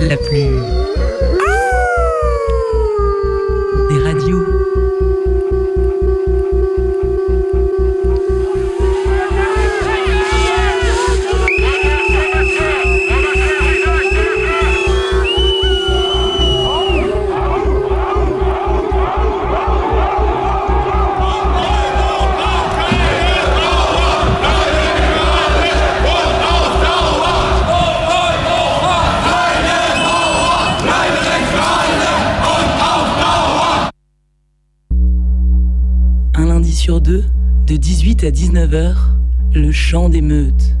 la plus à 19h, le chant des meutes.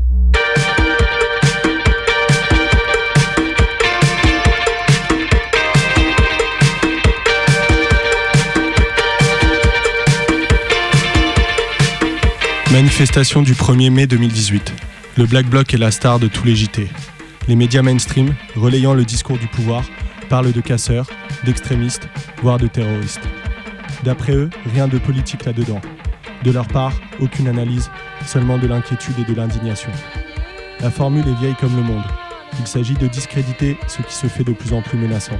Manifestation du 1er mai 2018. Le Black Bloc est la star de tous les JT. Les médias mainstream, relayant le discours du pouvoir, parlent de casseurs, d'extrémistes, voire de terroristes. D'après eux, rien de politique là-dedans. De leur part, aucune analyse, seulement de l'inquiétude et de l'indignation. La formule est vieille comme le monde. Il s'agit de discréditer ce qui se fait de plus en plus menaçant.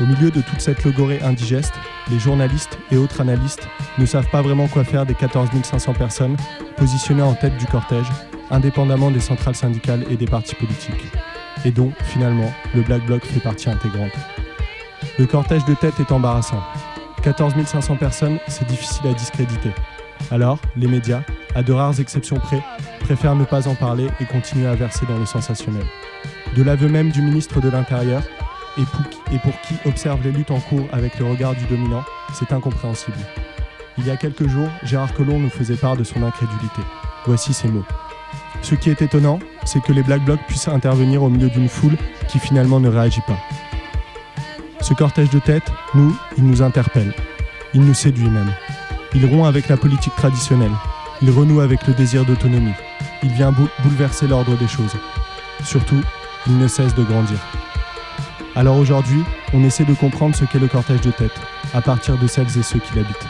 Au milieu de toute cette logorée indigeste, les journalistes et autres analystes ne savent pas vraiment quoi faire des 14 500 personnes positionnées en tête du cortège, indépendamment des centrales syndicales et des partis politiques, et dont, finalement, le Black Bloc fait partie intégrante. Le cortège de tête est embarrassant. 14 500 personnes, c'est difficile à discréditer. Alors, les médias, à de rares exceptions près, préfèrent ne pas en parler et continuer à verser dans le sensationnel. De l'aveu même du ministre de l'Intérieur, et pour, qui, observe les luttes en cours avec le regard du dominant, c'est incompréhensible. Il y a quelques jours, Gérard Collomb nous faisait part de son incrédulité. Voici ses mots. Ce qui est étonnant, c'est que les Black Blocs puissent intervenir au milieu d'une foule qui finalement ne réagit pas. Ce cortège de tête, nous, il nous interpelle. Il nous séduit même. Il rompt avec la politique traditionnelle. Il renoue avec le désir d'autonomie. Il vient bou- bouleverser l'ordre des choses. Surtout, il ne cesse de grandir. Alors aujourd'hui, on essaie de comprendre ce qu'est le cortège de tête, à partir de celles et ceux qui l'habitent.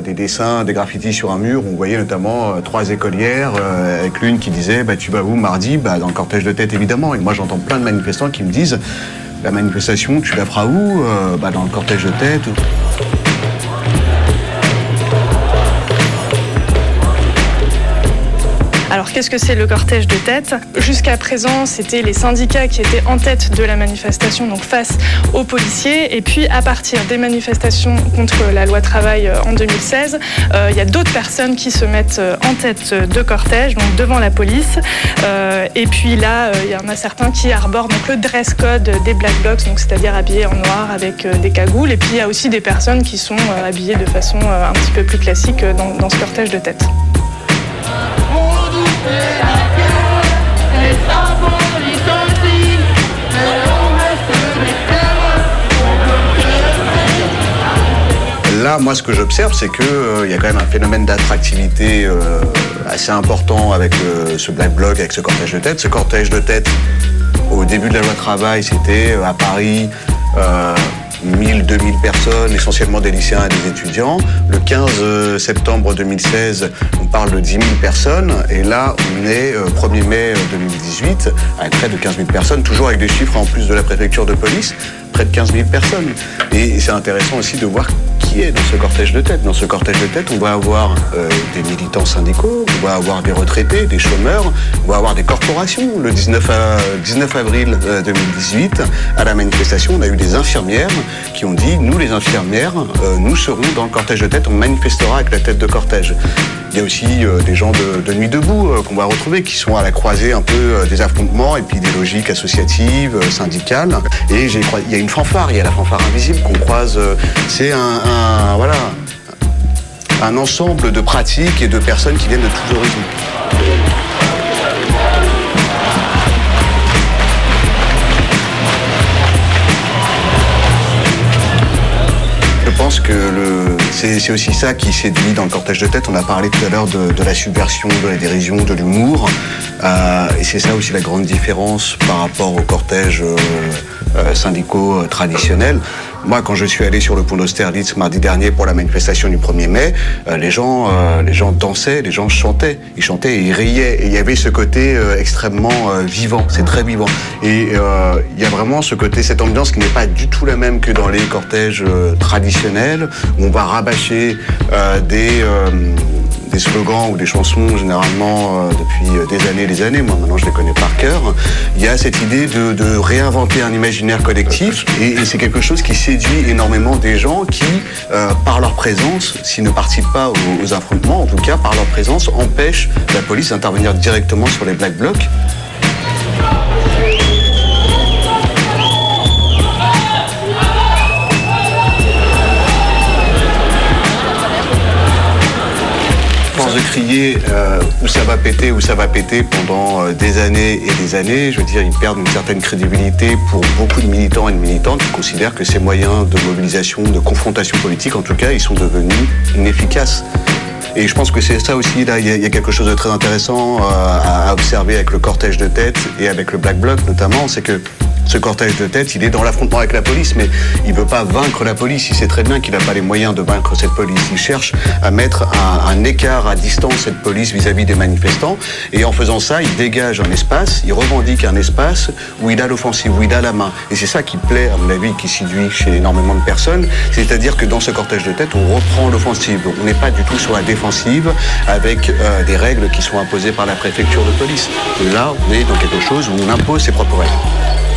Des, euh, des dessins, des graffitis sur un mur où on voyait notamment euh, trois écolières, euh, avec l'une qui disait bah, Tu vas où mardi? Bah, Dans le cortège de tête, évidemment. Et moi, j'entends plein de manifestants qui me disent La manifestation, tu la feras où? Bah, Dans le cortège de tête. Qu'est-ce que c'est le cortège de tête Jusqu'à présent, c'était les syndicats qui étaient en tête de la manifestation, donc face aux policiers. Et puis à partir des manifestations contre la loi travail euh, en 2016, euh, il y a d'autres personnes qui se mettent euh, en tête de cortège, donc devant la police. Et puis là, il y en a certains qui arborent donc, le dress code des Black Blocs, donc c'est-à-dire habillés en noir avec des cagoules. Et puis il y a aussi des personnes qui sont habillées de façon un petit peu plus classique dans ce cortège de tête. Là, moi, ce que j'observe, c'est qu'il y a quand même un phénomène d'attractivité euh, assez important avec euh, ce Black Bloc, avec ce cortège de tête. Ce cortège de tête, au début de la loi travail, c'était euh, à Paris. Euh, 1000, 2000 personnes, essentiellement des lycéens et des étudiants. Le 15 septembre 2016, on parle de 10 000 personnes. Et là, on est euh, 1er mai 2018, avec près de 15 000 personnes, toujours avec des chiffres en plus de la préfecture de police, près de 15 000 personnes. Et c'est intéressant aussi de voir qui est dans ce cortège de tête. Dans ce cortège de tête, on va avoir euh, des militants syndicaux, on va avoir des retraités, des chômeurs, on va avoir des corporations. Le 19, à- 19 avril euh, 2018, à la manifestation, on a eu des infirmières qui ont dit, nous les infirmières, euh, nous serons dans le cortège de tête, on manifestera avec la tête de cortège. Il y a aussi euh, des gens de, Nuit debout euh, qu'on va retrouver, qui sont à la croisée un peu euh, des affrontements et puis des logiques associatives, syndicales. Et il y a une fanfare, il y a la fanfare invisible qu'on croise. C'est un, un- voilà, un ensemble de pratiques et de personnes qui viennent de tous horizons. Pense pense que c'est aussi ça qui séduit dans le cortège de tête. On a parlé tout à l'heure de, la subversion, de la dérision, de l'humour. Euh, et c'est ça aussi la grande différence par rapport au cortège euh, euh, syndicaux traditionnels. Moi, quand je suis allé sur le pont d'Austerlitz mardi dernier pour la manifestation du 1er mai, euh, les, gens, euh, les gens dansaient, les gens chantaient. Ils chantaient et ils riaient. Et il y avait ce côté euh, extrêmement vivant. C'est très vivant. Et il y a vraiment ce côté, cette ambiance qui n'est pas du tout la même que dans les cortèges traditionnels, où on va rabâcher des des slogans ou des chansons généralement euh, depuis euh, des années et des années, moi maintenant je les connais par cœur, il y a cette idée de, réinventer un imaginaire collectif et, c'est quelque chose qui séduit énormément des gens qui, euh, par leur présence, s'ils ne participent pas aux, aux affrontements, en tout cas par leur présence, empêchent la police d'intervenir directement sur les black blocs. De crier euh, où ça va péter, où ça va péter pendant euh, des années et des années. Je veux dire, ils perdent une certaine crédibilité pour beaucoup de militants et de militantes qui considèrent que ces moyens de mobilisation, de confrontation politique, en tout cas, ils sont devenus inefficaces. Et je pense que c'est ça aussi, là, il y, a quelque chose de très intéressant euh, à observer avec le cortège de tête et avec le Black Bloc notamment, c'est que ce cortège de tête, il est dans l'affrontement avec la police, mais il ne veut pas vaincre la police. Il sait très bien qu'il n'a pas les moyens de vaincre cette police. Il cherche à mettre un, écart à distance cette police vis-à-vis des manifestants. Et en faisant ça, il dégage un espace, il revendique un espace où il a l'offensive, où il a la main. Et c'est ça qui plaît, à mon avis, qui séduit chez énormément de personnes. C'est-à-dire que dans ce cortège de tête, on reprend l'offensive. On n'est pas du tout sur la défensive avec euh, des règles qui sont imposées par la préfecture de police. Là, on est dans quelque chose où on impose ses propres règles.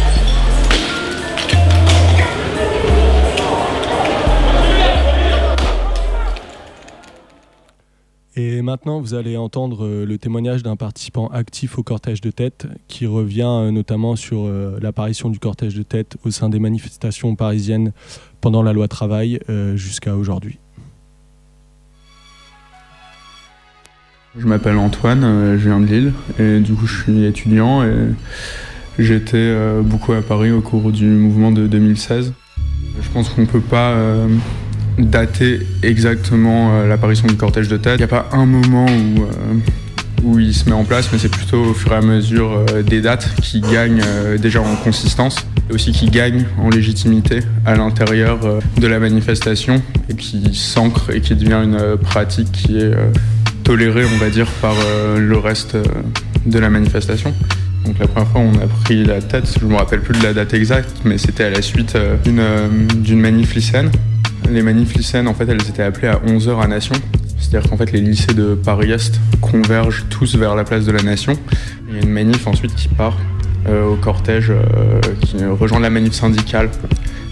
Et maintenant, vous allez entendre euh, le témoignage d'un participant actif au cortège de tête qui revient euh, notamment sur euh, l'apparition du cortège de tête au sein des manifestations parisiennes pendant la loi travail jusqu'à aujourd'hui. Je m'appelle Antoine, je viens de Lille et du coup je suis étudiant et j'étais beaucoup à Paris au cours du mouvement de 2016. Je pense qu'on ne peut pas dater exactement euh, l'apparition du cortège de tête. Il n'y a pas un moment où, euh, où il se met en place, mais c'est plutôt au fur et à mesure euh, des dates qui gagnent déjà en consistance et aussi qui gagnent en légitimité à l'intérieur de la manifestation et qui s'ancre et qui devient une pratique qui est tolérée, on va dire, par le reste de la manifestation. Donc la première fois on a pris la tête, je ne me rappelle plus de la date exacte, mais c'était à la suite d'une manif les manifs lycéennes, en fait, elles étaient appelées à 11h à Nation. C'est-à-dire qu'en fait, les lycées de Paris-Est convergent tous vers la place de la Nation. Il y a une manif ensuite qui part euh, au cortège euh, qui rejoint la manif syndicale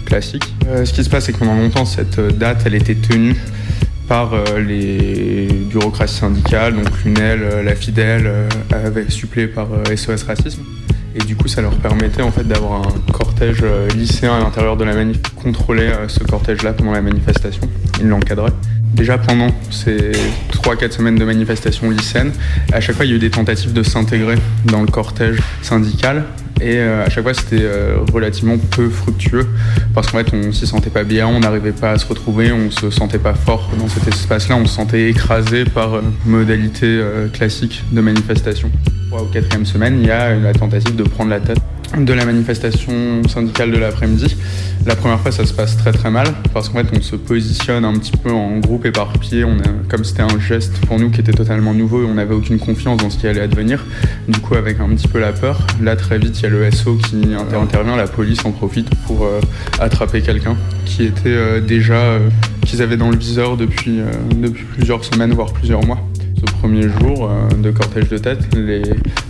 classique. Euh, ce qui se passe, c'est que pendant longtemps, cette date, elle était tenue par les bureaucraties syndicales, donc l'UNEL, la FIDEL, avec suppléé par SOS Racisme. Et du coup, ça leur permettait en fait d'avoir un cortège euh, lycéen à l'intérieur de la manif, contrôler euh, ce cortège-là pendant la manifestation. Ils l'encadraient. Déjà pendant ces 3-4 semaines de manifestation lycéenne, à chaque fois il y a eu des tentatives de s'intégrer dans le cortège syndical et euh, à chaque fois c'était relativement peu fructueux parce qu'en fait on s'y sentait pas bien, on n'arrivait pas à se retrouver, on se sentait pas fort dans cet espace-là, on se sentait écrasé par modalité classique de manifestation. Ou quatrième semaine, il y a la tentative de prendre la tête de la manifestation syndicale de l'après-midi. La première fois, ça se passe très très mal parce qu'en fait, on se positionne un petit peu en groupe éparpillé. On a, comme c'était un geste pour nous qui était totalement nouveau et on n'avait aucune confiance dans ce qui allait advenir. Du coup, avec un petit peu la peur, là très vite, il y a le SO qui intervient, la police en profite pour euh, attraper quelqu'un qui était euh, déjà euh, qu'ils avaient dans le viseur depuis, depuis plusieurs semaines voire plusieurs mois ce premier jour euh, de cortège de tête, les,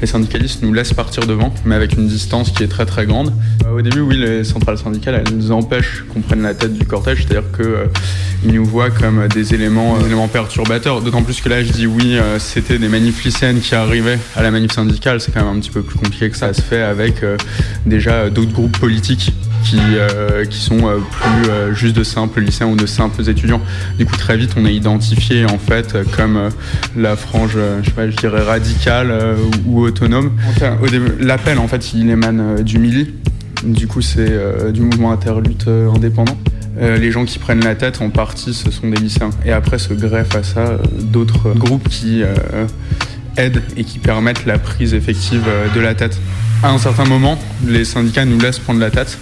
syndicalistes nous laissent partir devant, mais avec une distance qui est très très grande. Euh, au début, oui, les centrales syndicales, elles nous empêchent qu'on prenne la tête du cortège, c'est-à-dire qu'ils euh, nous voient comme des éléments, perturbateurs. D'autant plus que là, je dis oui, c'était des manifs qui arrivaient à la manif syndicale, c'est quand même un petit peu plus compliqué que ça. Ça se fait avec déjà d'autres groupes politiques qui, euh, qui sont euh, plus euh, juste de simples lycéens ou de simples étudiants. Du coup, très vite, on est identifié en fait comme la frange, je sais pas, je dirais radicale ou, autonome. L'appel, en fait, il émane du MILI. Du coup, c'est du mouvement interlutte indépendant. les gens qui prennent la tête, en partie, ce sont des lycéens. Et après se greffent à ça d'autres groupes qui aident et qui permettent la prise effective de la tête. À un certain moment, les syndicats nous laissent prendre la tête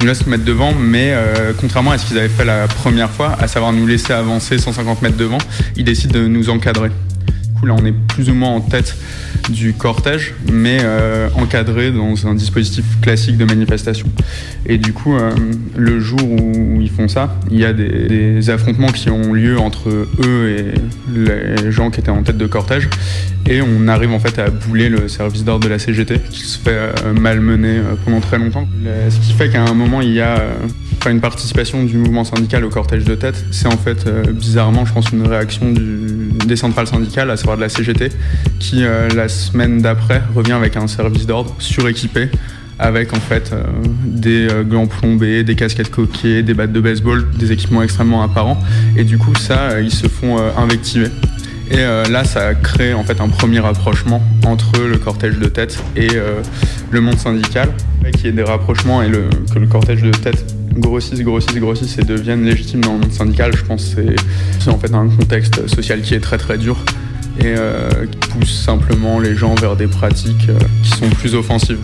nous laissent mettre devant, mais contrairement à ce qu'ils avaient fait la première fois, à savoir nous laisser avancer 150 mètres devant, ils décident de nous encadrer. Là, on est plus ou moins en tête du cortège, mais euh, encadré dans un dispositif classique de manifestation. Et du coup, euh, le jour où ils font ça, il y a des, affrontements qui ont lieu entre eux et les gens qui étaient en tête de cortège. Et on arrive en fait à bouler le service d'ordre de la CGT, qui se fait euh, malmener pendant très longtemps. Ce qui fait qu'à un moment, il y a une participation du mouvement syndical au cortège de tête. C'est en fait, bizarrement, je pense, une réaction des centrales syndicales, à de la CGT, qui, la semaine d'après, revient avec un service d'ordre suréquipé avec en fait euh, des euh, gants plombés, des casquettes coquées, des battes de baseball, des équipements extrêmement apparents. Et du coup, ça, euh, ils se font invectiver. Et là, ça crée en fait un premier rapprochement entre le cortège de tête et le monde syndical, qu'il y ait des rapprochements et que le cortège de tête grossisse, grossisse, grossisse et devienne légitime dans le monde syndical. Je pense que c'est en fait un contexte social qui est très très dur et euh, qui pousse simplement les gens vers des pratiques euh, qui sont plus offensives.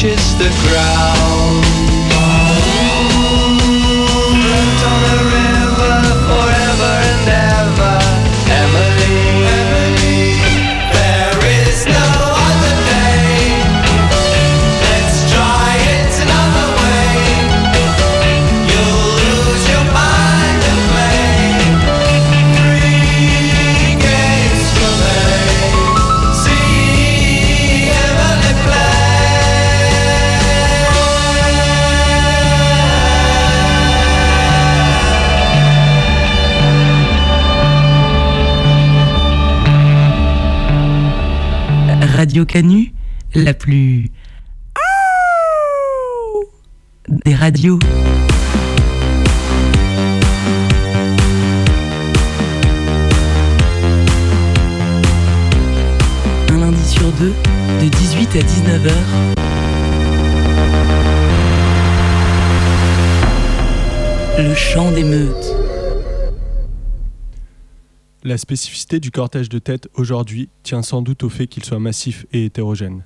Touches the ground. Radio Canu, la plus. des radios. Un lundi sur deux, de 18 à 19h. Le chant des meutes. La spécificité du cortège de tête aujourd'hui tient sans doute au fait qu'il soit massif et hétérogène.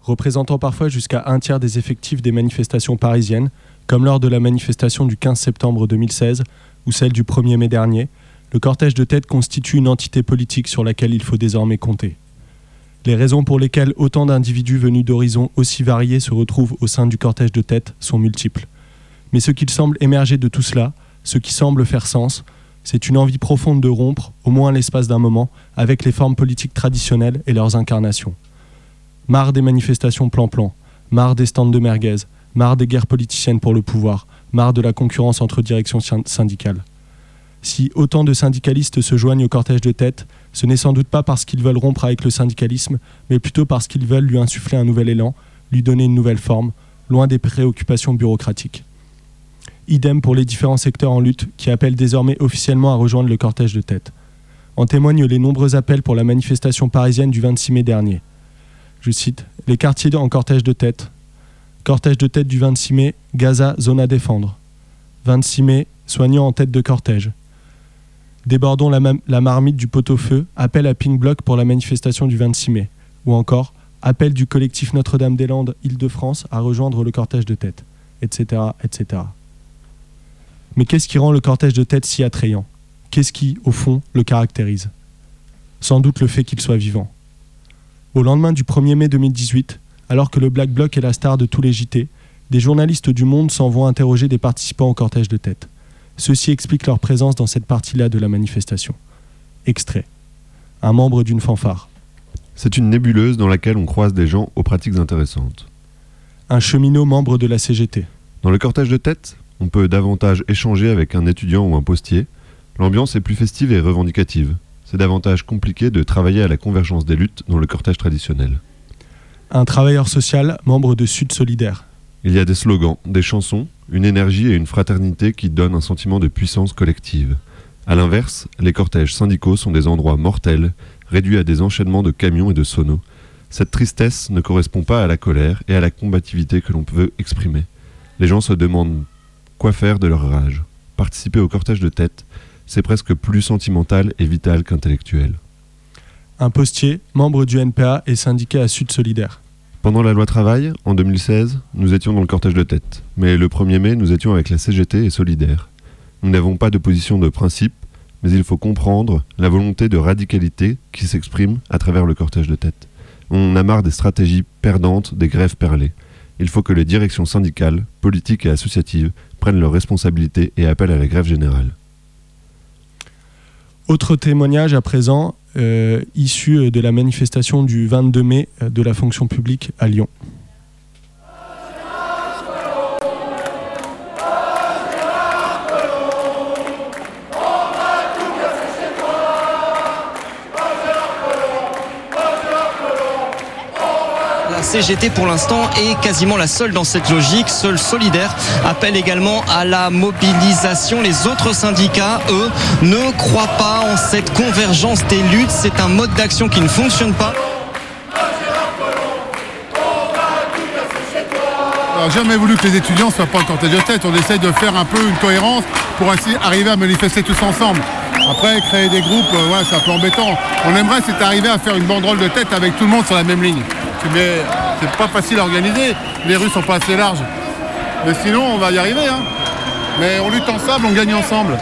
Représentant parfois jusqu'à un tiers des effectifs des manifestations parisiennes, comme lors de la manifestation du 15 septembre 2016 ou celle du 1er mai dernier, le cortège de tête constitue une entité politique sur laquelle il faut désormais compter. Les raisons pour lesquelles autant d'individus venus d'horizons aussi variés se retrouvent au sein du cortège de tête sont multiples. Mais ce qu'il semble émerger de tout cela, ce qui semble faire sens, c'est une envie profonde de rompre, au moins l'espace d'un moment, avec les formes politiques traditionnelles et leurs incarnations. Marre des manifestations plan-plan, marre des stands de merguez, marre des guerres politiciennes pour le pouvoir, marre de la concurrence entre directions syn- syndicales. Si autant de syndicalistes se joignent au cortège de tête, ce n'est sans doute pas parce qu'ils veulent rompre avec le syndicalisme, mais plutôt parce qu'ils veulent lui insuffler un nouvel élan, lui donner une nouvelle forme, loin des préoccupations bureaucratiques. Idem pour les différents secteurs en lutte qui appellent désormais officiellement à rejoindre le cortège de tête. En témoignent les nombreux appels pour la manifestation parisienne du 26 mai dernier. Je cite Les quartiers en cortège de tête. Cortège de tête du 26 mai, Gaza, zone à défendre. 26 mai, soignants en tête de cortège. Débordons la, marmite du pot-au-feu, appel à Pink Block pour la manifestation du 26 mai. Ou encore, appel du collectif Notre-Dame-des-Landes Île-de-France à rejoindre le cortège de tête, etc. etc. Mais qu'est-ce qui rend le cortège de tête si attrayant? Qu'est-ce qui, au fond, le caractérise? Sans doute le fait qu'il soit vivant. Au lendemain du 1er mai 2018, alors que le Black Bloc est la star de tous les JT, des journalistes du monde s'en vont interroger des participants au cortège de tête. Ceci explique leur présence dans cette partie-là de la manifestation. Extrait. Un membre d'une fanfare. C'est une nébuleuse dans laquelle on croise des gens aux pratiques intéressantes. Un cheminot membre de la CGT. Dans le cortège de tête, on peut davantage échanger avec un étudiant ou un postier. L'ambiance est plus festive et revendicative. C'est davantage compliqué de travailler à la convergence des luttes dans le cortège traditionnel. Un travailleur social membre de Sud Solidaire. Il y a des slogans, des chansons, une énergie et une fraternité qui donnent un sentiment de puissance collective. A l'inverse, les cortèges syndicaux sont des endroits mortels, réduits à des enchaînements de camions et de sonos. Cette tristesse ne correspond pas à la colère et à la combativité que l'on peut exprimer. Les gens se demandent quoi faire de leur rage. Participer au cortège de tête, c'est presque plus sentimental et vital qu'intellectuel. Un postier, membre du NPA et syndiqué à Sud Solidaire. Pendant la loi travail, en 2016, nous étions dans le cortège de tête. Mais le 1er mai, nous étions avec la CGT et Solidaire. Nous n'avons pas de position de principe, mais il faut comprendre la volonté de radicalité qui s'exprime à travers le cortège de tête. On a marre des stratégies perdantes, des grèves perlées. Il faut que les directions syndicales, politiques et associatives prennent leurs responsabilités et appellent à la grève générale. Autre témoignage à présent, euh, issu de la manifestation du 22 mai euh, de la fonction publique à Lyon. CGT pour l'instant est quasiment la seule dans cette logique, seule solidaire, appelle également à la mobilisation. Les autres syndicats, eux, ne croient pas en cette convergence des luttes. C'est un mode d'action qui ne fonctionne pas. N'a jamais voulu que les étudiants soient pas en cortège de tête. On essaye de faire un peu une cohérence pour ainsi arriver à manifester tous ensemble. Après, créer des groupes, euh, ouais, c'est un peu embêtant. On aimerait, c'est arriver à faire une banderole de tête avec tout le monde sur la même ligne. Mais c'est pas facile à organiser. Les rues sont pas assez larges. Mais sinon, on va y arriver. hein. Mais on lutte ensemble, on gagne ensemble.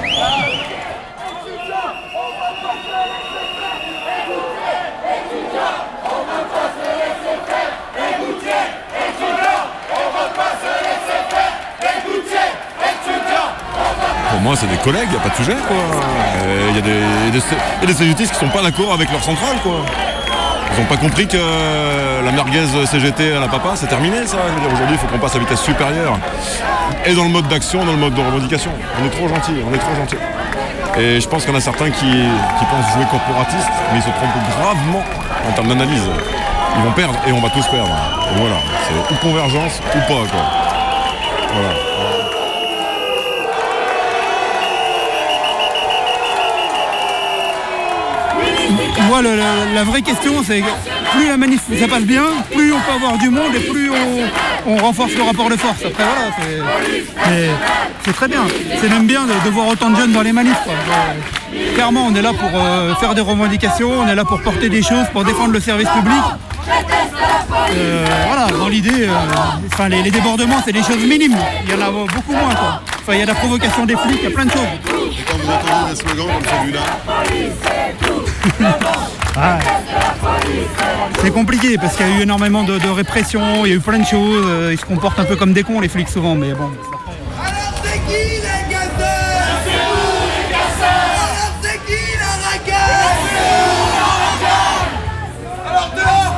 Moi, c'est des collègues, il a pas de sujet, quoi. Il y a des, des, a des CGT qui sont pas d'accord avec leur centrale, quoi. Ils ont pas compris que la merguez CGT à la papa, c'est terminé, ça. Aujourd'hui, il faut qu'on passe à vitesse supérieure. Et dans le mode d'action, dans le mode de revendication. On est trop gentil, on est trop gentil. Et je pense qu'il y en a certains qui, qui pensent jouer corporatiste, mais ils se trompent gravement en termes d'analyse. Ils vont perdre et on va tous perdre. Voilà, c'est ou convergence ou pas, quoi. Voilà. Moi, la vraie question, c'est plus la manif ça passe bien, plus on peut avoir du monde et plus on, on renforce le rapport de force. Après, voilà, c'est- très bien. C'est même bien de, de voir autant de jeunes dans les manifs. quoi. Euh, Clairement, on est là pour euh, faire des revendications, on est là pour porter des choses, pour défendre le service public. Euh, voilà, dans l'idée, euh, enfin, les, les débordements, c'est des choses minimes. Il y en a beaucoup moins. Quoi. Enfin, il y a la provocation des flics, il y a plein de choses. Et quand vous entendez des slogans comme celui-là, Ah. C'est compliqué parce qu'il y a eu énormément de, de répression, il y a eu plein de choses. euh, Ils se comportent un peu comme des cons, les flics, souvent, mais bon. C'est qui les casseurs? C'est vous les casseurs? Alors c'est qui la racaille? Alors dehors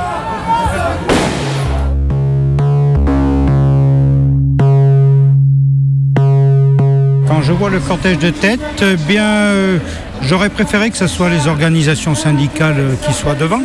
Quand je vois le cortège de tête, eh bien, euh, j'aurais préféré que ce soit les organisations syndicales euh, qui soient devant.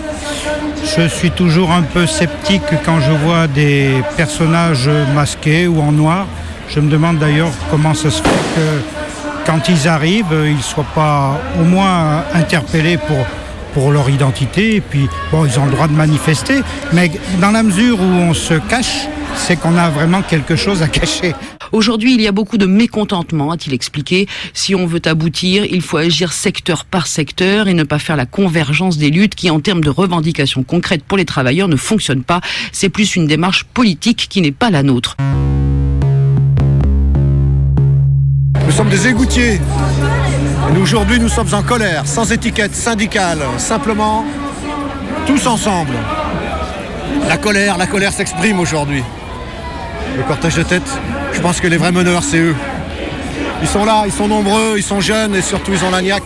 Je suis toujours un peu sceptique quand je vois des personnages masqués ou en noir. Je me demande d'ailleurs comment ça se fait que quand ils arrivent, euh, ils ne soient pas au moins interpellés pour, pour leur identité. Et puis, bon, ils ont le droit de manifester, mais dans la mesure où on se cache, c'est qu'on a vraiment quelque chose à cacher. Aujourd'hui, il y a beaucoup de mécontentement, a-t-il expliqué. Si on veut aboutir, il faut agir secteur par secteur et ne pas faire la convergence des luttes qui, en termes de revendications concrètes pour les travailleurs, ne fonctionnent pas. C'est plus une démarche politique qui n'est pas la nôtre. Nous sommes des égoutiers. Aujourd'hui, nous sommes en colère, sans étiquette syndicale, simplement tous ensemble. La colère, la colère s'exprime aujourd'hui. Le cortège de tête, je pense que les vrais meneurs, c'est eux. Ils sont là, ils sont nombreux, ils sont jeunes et surtout ils ont la niaque.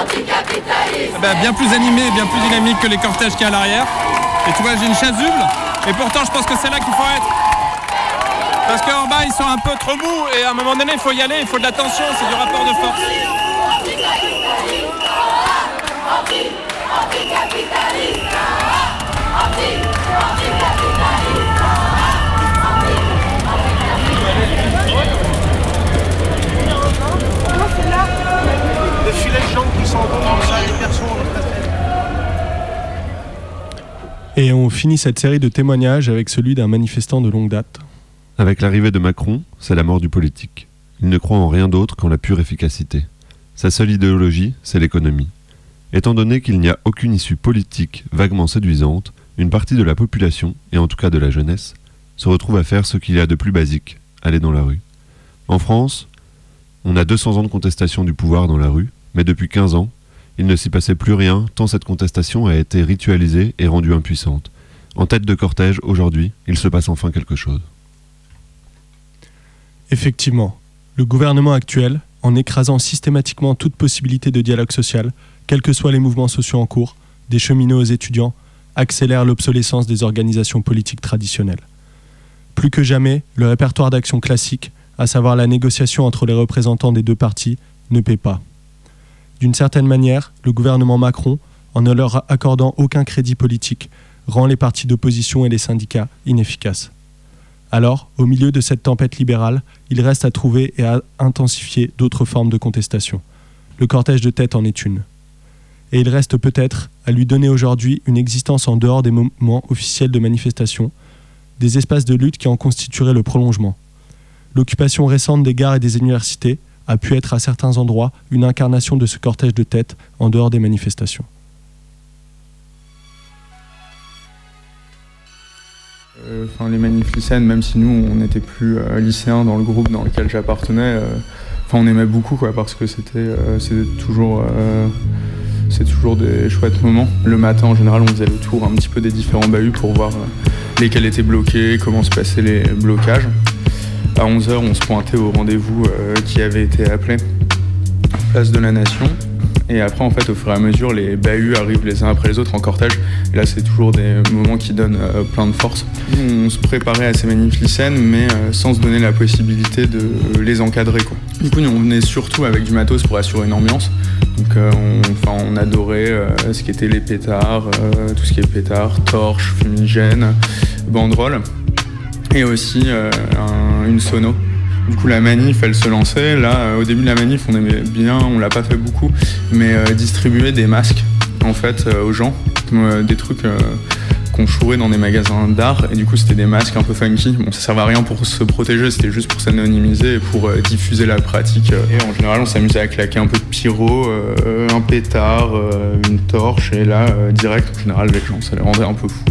Anticapitaliste. Bah, bien plus animé, bien plus dynamique que les cortèges qu'il y a à l'arrière. Et tu vois, j'ai une chasuble, et pourtant je pense que c'est là qu'il faut être. Parce qu'en bas, ils sont un peu trop mous, et à un moment donné, il faut y aller, il faut de la c'est du rapport de force. Des filets de gens qui s'en vont comme ça, des personnes Et on finit cette série de témoignages avec celui d'un manifestant de longue date. Avec l'arrivée de Macron, c'est la mort du politique. Il ne croit en rien d'autre qu'en la pure efficacité. Sa seule idéologie, c'est l'économie. Étant donné qu'il n'y a aucune issue politique vaguement séduisante, une partie de la population, et en tout cas de la jeunesse, se retrouve à faire ce qu'il y a de plus basique, aller dans la rue. En France, on a 200 ans de contestation du pouvoir dans la rue, mais depuis 15 ans, il ne s'y passait plus rien tant cette contestation a été ritualisée et rendue impuissante. En tête de cortège, aujourd'hui, il se passe enfin quelque chose. Effectivement, le gouvernement actuel, en écrasant systématiquement toute possibilité de dialogue social, quels que soient les mouvements sociaux en cours, des cheminots aux étudiants, accélère l'obsolescence des organisations politiques traditionnelles. Plus que jamais, le répertoire d'action classique, à savoir la négociation entre les représentants des deux parties, ne paie pas. D'une certaine manière, le gouvernement Macron, en ne leur accordant aucun crédit politique, rend les partis d'opposition et les syndicats inefficaces. Alors, au milieu de cette tempête libérale, il reste à trouver et à intensifier d'autres formes de contestation. Le cortège de tête en est une. Et il reste peut-être à lui donner aujourd'hui une existence en dehors des moments officiels de manifestation, des espaces de lutte qui en constitueraient le prolongement. L'occupation récente des gares et des universités a pu être à certains endroits une incarnation de ce cortège de tête en dehors des manifestations. Euh, Enfin, les manifs lycéennes, même si nous, on n'était plus euh, lycéens dans le groupe dans lequel j'appartenais, euh, enfin, on aimait beaucoup, quoi, parce que c'était toujours, c'est toujours des chouettes moments. Le matin, en général, on faisait le tour un petit peu des différents bahuts pour voir euh, lesquels étaient bloqués, comment se passaient les blocages. À 11h, on se pointait au rendez-vous euh, qui avait été appelé place de la Nation. Et après, en fait, au fur et à mesure, les bahuts arrivent les uns après les autres en cortège. Là, c'est toujours des moments qui donnent euh, plein de force. On se préparait à ces manifs lycéennes, mais euh, sans se donner la possibilité de euh, les encadrer. Quoi. Du coup, on venait surtout avec du matos pour assurer une ambiance. Donc, on, adorait ce qui était les pétards, tout ce qui est pétards, torches, fumigènes, banderoles. Et aussi un- une sono. Du coup, la manif, elle se lançait. Là, euh, au début de la manif, on aimait bien, on l'a pas fait beaucoup, mais euh, distribuer des masques, en fait, euh, aux gens. Des trucs qu'on chourait dans des magasins d'art. Et du coup, c'était des masques un peu funky. Bon, ça servait à rien pour se protéger, c'était juste pour s'anonymiser et pour diffuser la pratique. Et en général, on s'amusait à claquer un peu de pyro, un pétard, une torche. Et là, direct, en général, les gens, ça les rendait un peu fous.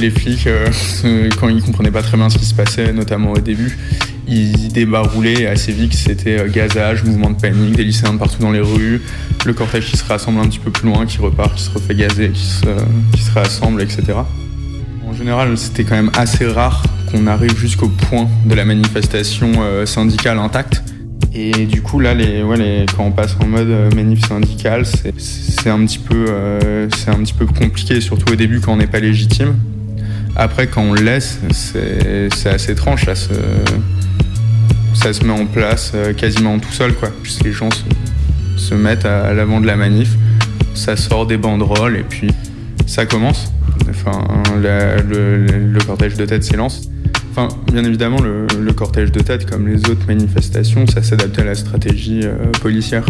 Les- flics, quand ils comprenaient pas très bien ce qui se passait, notamment au début, ils débaroulaient assez vite. C'était euh, gazage, mouvement de panique, des lycéens de partout dans les rues, le cortège qui se rassemble un petit peu plus loin, qui repart, qui se refait gazer, qui se, qui se réassemble, etc. En général, c'était quand même assez rare qu'on arrive jusqu'au point de la manifestation euh, syndicale intacte. Et du coup, là, les, ouais, les- quand on passe en mode euh, manif syndicale, c'est- un, petit peu, euh, un petit peu compliqué, surtout au début quand on n'est pas légitime. Après, quand on le laisse, c'est c'est assez étrange. Ça se, ça se met en place euh, quasiment tout seul. Quoi. Juste les gens se, se mettent à, l'avant de la manif, ça sort des banderoles et puis ça commence. Enfin, le, cortège de tête s'élance. Enfin, bien évidemment, le, le cortège de tête, comme les autres manifestations, ça s'adapte à la stratégie euh, policière.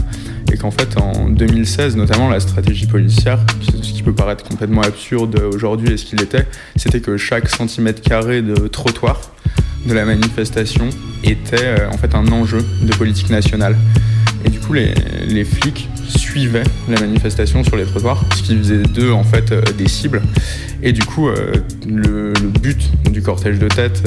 Et qu'en fait, en 2016, notamment, la stratégie policière, ce qui peut paraître complètement absurde aujourd'hui et ce qu'il était, c'était que chaque centimètre carré de trottoir de la manifestation était euh, en fait un enjeu de politique nationale. Et du coup, les, les flics suivaient la manifestation sur les trottoirs, ce qui faisait d'eux en fait euh, des cibles. Et du coup, euh, le, le but du cortège de tête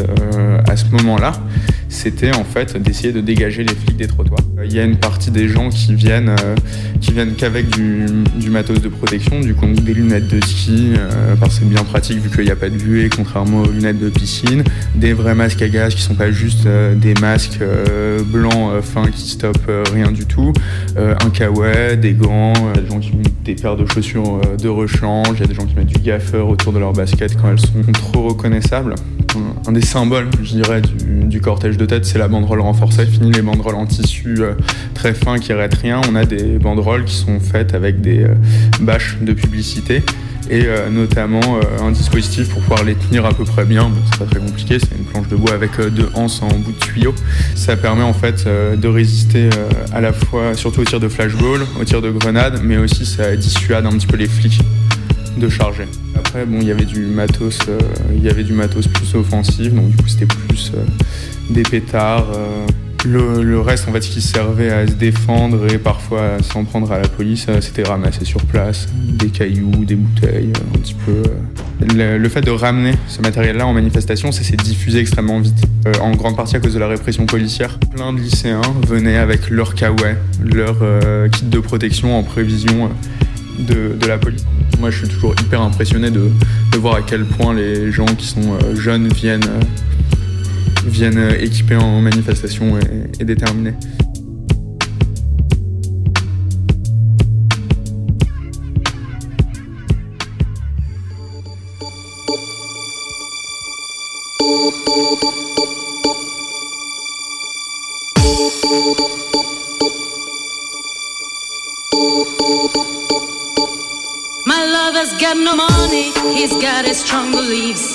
à ce moment-là, c'était en fait d'essayer de dégager les flics des trottoirs. Il y a une partie des gens qui viennent, euh, qui viennent qu'avec du, du matos de protection, du coup des lunettes de ski, euh, parce que c'est bien pratique vu qu'il n'y a pas de buée, contrairement aux lunettes de piscine, des vrais masques à gaz qui sont pas juste euh, des masques blancs fins qui stoppent rien du tout, un kawaii, des gants, euh, des gens qui mettent des paires de chaussures euh, de rechange, il y a des gens qui mettent du gaffeur autour de leurs baskets quand elles sont trop reconnaissables. Un, des symboles, je dirais, du, cortège de tête, c'est la banderole renforcée. Fini les banderoles en tissu euh, très fin qui arrêtent rien. On a des banderoles qui sont faites avec des euh, bâches de publicité et euh, notamment euh, un dispositif pour pouvoir les tenir à peu près bien. C'est pas très compliqué, c'est une planche de bois avec euh, deux anses en bout de tuyau. Ça permet en fait de résister à la fois, surtout au tir de flashball, au tir de grenade, mais aussi ça dissuade un petit peu les flics de charger. Après, bon, il y avait du matos, il y avait du matos plus offensif, donc du coup c'était plus des pétards. Le, reste, en fait, qui servait à se défendre et parfois à s'en prendre à la police, euh, c'était ramasser sur place des cailloux, des bouteilles, euh, un petit peu. euh. Le, fait de ramener ce matériel-là en manifestation, ça s'est diffusé extrêmement vite, en grande partie à cause de la répression policière. Plein de lycéens venaient avec leur kawaii, leur kit de protection en prévision. de, la police. Moi, je suis toujours hyper impressionné de, voir à quel point les gens qui sont jeunes viennent, viennent euh, équipés en manifestation et, et déterminés. My got no money, he's got his strong beliefs.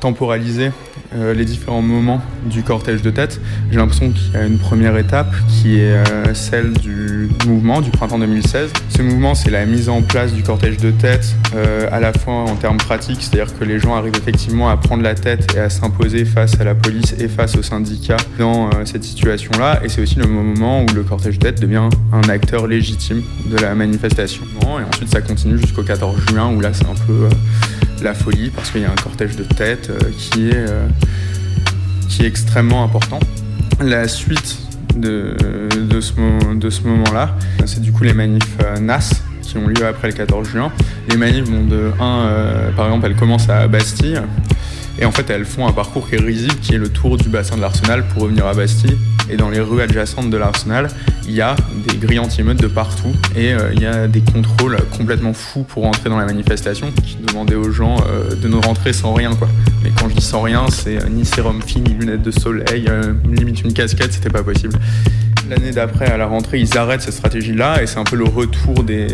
temporaliser euh, les différents moments du cortège de tête, j'ai l'impression qu'il y a une première étape qui est euh, celle du mouvement du printemps 2016. Ce mouvement, c'est la mise en place du cortège de tête, euh, à la fois en termes pratiques, c'est-à-dire que les gens arrivent effectivement à prendre la tête et à s'imposer face à la police et face aux syndicats dans cette situation-là. Et c'est aussi le moment où le cortège de tête devient un acteur légitime de la manifestation. Et ensuite, ça continue jusqu'au 14 juin, où là, c'est un peu... la folie parce qu'il y a un cortège de tête euh, qui, est, euh, qui est extrêmement important. La suite de, ce, de ce moment-là, c'est du coup les manifs euh, NAS qui ont lieu après le 14 juin. Les manifs vont de 1, par exemple, elles commencent à Bastille. Et en fait, elles font un parcours qui est risible, qui est le tour du bassin de l'Arsenal pour revenir à Bastille. Et dans les rues adjacentes de l'Arsenal, il y a des grilles anti-émeutes de partout. Et euh, il y a des contrôles complètement fous pour entrer dans la manifestation, qui demandaient aux gens euh, de ne rentrer sans rien. quoi. Mais quand je dis sans rien, c'est euh, ni sérum fin, ni lunettes de soleil, limite une casquette, c'était pas possible. L'année d'après, à la rentrée, ils arrêtent cette stratégie-là, et c'est un peu le retour des,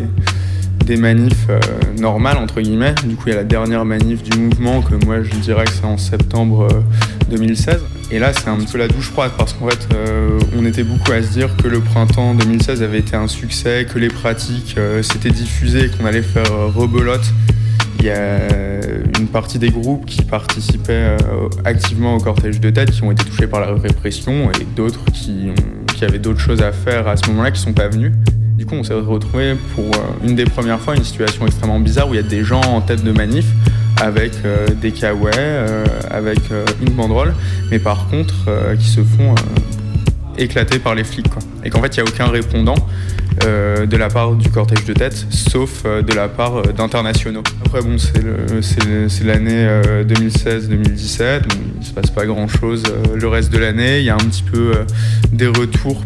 des manifs euh, normales, entre guillemets. Du coup, il y a la dernière manif du mouvement, que moi je dirais que c'est en septembre euh, 2016. Et là, c'est un petit peu la douche froide, parce qu'en fait, euh, on était beaucoup à se dire que le printemps 2016 avait été un succès, que les pratiques euh, s'étaient diffusées, qu'on allait faire euh, rebelote. Il y a une partie des groupes qui participaient euh, activement au cortège de tête, qui ont été touchés par la répression, et d'autres qui, qui avaient d'autres choses à faire à ce moment-là, qui sont pas venus. Du coup, on s'est retrouvé pour euh, une des premières fois une situation extrêmement bizarre où il y a des gens en tête de manif avec euh, des kawaii, euh, avec une banderole, mais par contre qui se font éclater par les flics. quoi. Et qu'en fait, il n'y a aucun répondant de la part du cortège de tête, sauf de la part d'internationaux. Après, bon, c'est l'année euh, 2016-2017, donc il ne se passe pas grand-chose le reste de l'année. Il y a un petit peu des retours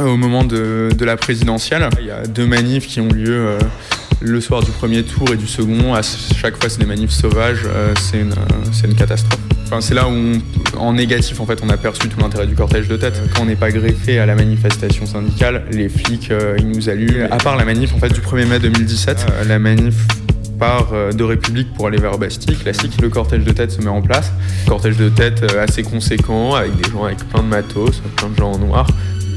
au moment de, la présidentielle. Il y a deux manifs qui ont lieu euh, le soir du premier tour et du second. À chaque fois, c'est des manifs sauvages. euh, c'est une, euh, catastrophe. Enfin, c'est là où, en négatif, en fait, on a perçu tout l'intérêt du cortège de tête. Quand on n'est pas greffé à la manifestation syndicale, les flics, euh, ils nous allument. À part la manif, en fait, du 1er mai 2017, euh, la manif part euh, de République pour aller vers Bastille, classique, le cortège de tête se met en place. Cortège de tête euh, assez conséquent, avec des gens avec plein de matos, plein de gens en noir.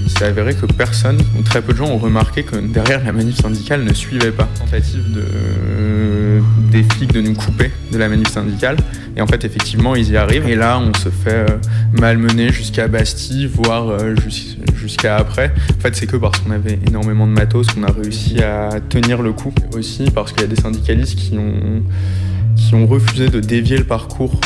Il s'est avéré que personne, ou très peu de gens, ont remarqué que derrière la manif syndicale ne suivait pas. Tentative euh, des flics de nous couper de la manif syndicale. Et en fait, effectivement, ils y arrivent. Et là, on se fait euh, malmener jusqu'à Bastille, voire euh, jus- jusqu'à après. En fait, c'est que parce qu'on avait énormément de matos qu'on a réussi à tenir le coup. Aussi parce qu'il y a des syndicalistes qui ont qui ont refusé de dévier le parcours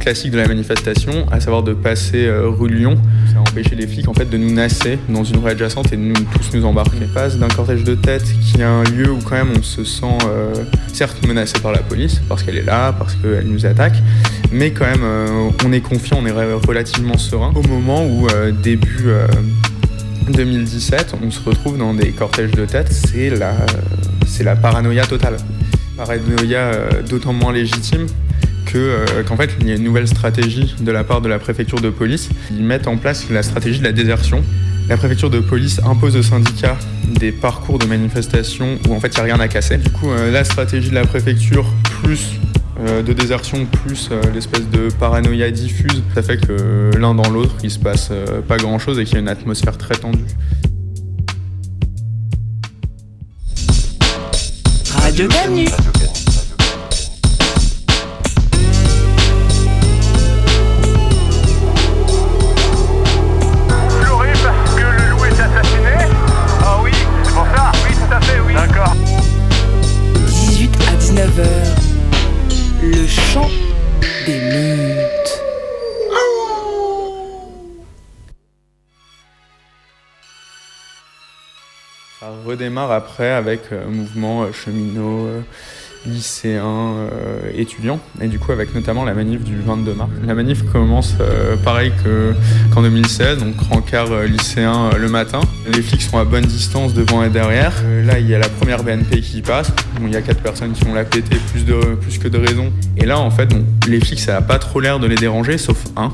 classique de la manifestation, à savoir de passer euh, rue Lyon. Ça a empêché les flics en fait de nous nasser dans une rue adjacente et de nous tous nous embarquer. On passe d'un cortège de tête qui est un lieu où quand même on se sent euh, certes menacé par la police parce qu'elle est là, parce qu'elle nous attaque, mais quand même euh, on est confiant, on est re- relativement serein au moment où début euh, 2017, on se retrouve dans des cortèges de tête, c'est la, c'est la paranoïa totale. Paranoïa euh, d'autant moins légitime euh, qu'en fait, il y a une nouvelle stratégie de la part de la préfecture de police. Ils mettent en place la stratégie de la désertion. La préfecture de police impose aux syndicats des parcours de manifestation où en fait il n'y a rien à casser. Du coup, euh, la stratégie de la préfecture plus de désertion plus l'espèce de paranoïa diffuse, ça fait que l'un dans l'autre il se passe pas grand chose et qu'il y a une atmosphère très tendue. Radio Canu. Redémarre après avec euh, mouvement euh, cheminot, euh, lycéens, euh, étudiants, et du coup avec notamment la manif du 22 mars. La manif commence pareil que- qu'en 2016, donc rencard lycéen le matin. Les flics sont à bonne distance devant et derrière. Là, il y a la première BNP qui passe. Il y a quatre personnes qui vont la de, plus que de raison. Et là, en fait, bon, les flics, ça n'a pas trop l'air de les déranger, sauf un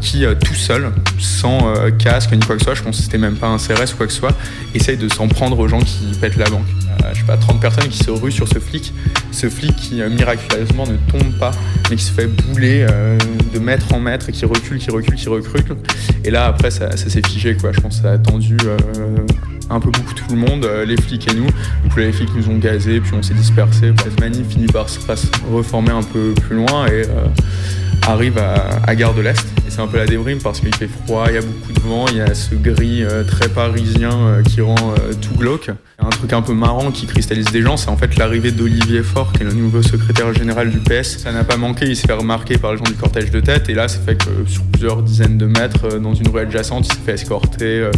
qui, euh, tout seul, sans euh, casque ni quoi que ce soit, je pense que c'était même pas un CRS ou quoi que ce soit, essaye de s'en prendre aux gens qui pètent la banque. Euh, je sais pas, 30 personnes qui se ruent sur ce flic, ce flic qui miraculeusement ne tombe pas, mais qui se fait bouler de mètre en mètre, qui recule, qui recule, qui recule. Et là, après, ça, s'est figé, quoi. Je pense que ça a attendu euh, un peu beaucoup tout le monde, les flics et nous. Du les flics nous ont gazés, puis on s'est dispersés. Cette manif finit par se reformer un peu plus loin et arrive à, Gare de l'Est. Et c'est un peu la débrime parce qu'il fait froid, il y a beaucoup de vent, il y a ce gris euh, très parisien euh, qui rend euh, tout glauque. Un truc un peu marrant qui cristallise des gens, c'est en fait l'arrivée d'Olivier Faure, qui est le nouveau secrétaire général du PS. Ça n'a pas manqué, il s'est fait remarquer par les gens du cortège de tête. Et là, c'est fait que sur plusieurs dizaines de mètres, dans une rue adjacente, il s'est fait escorter,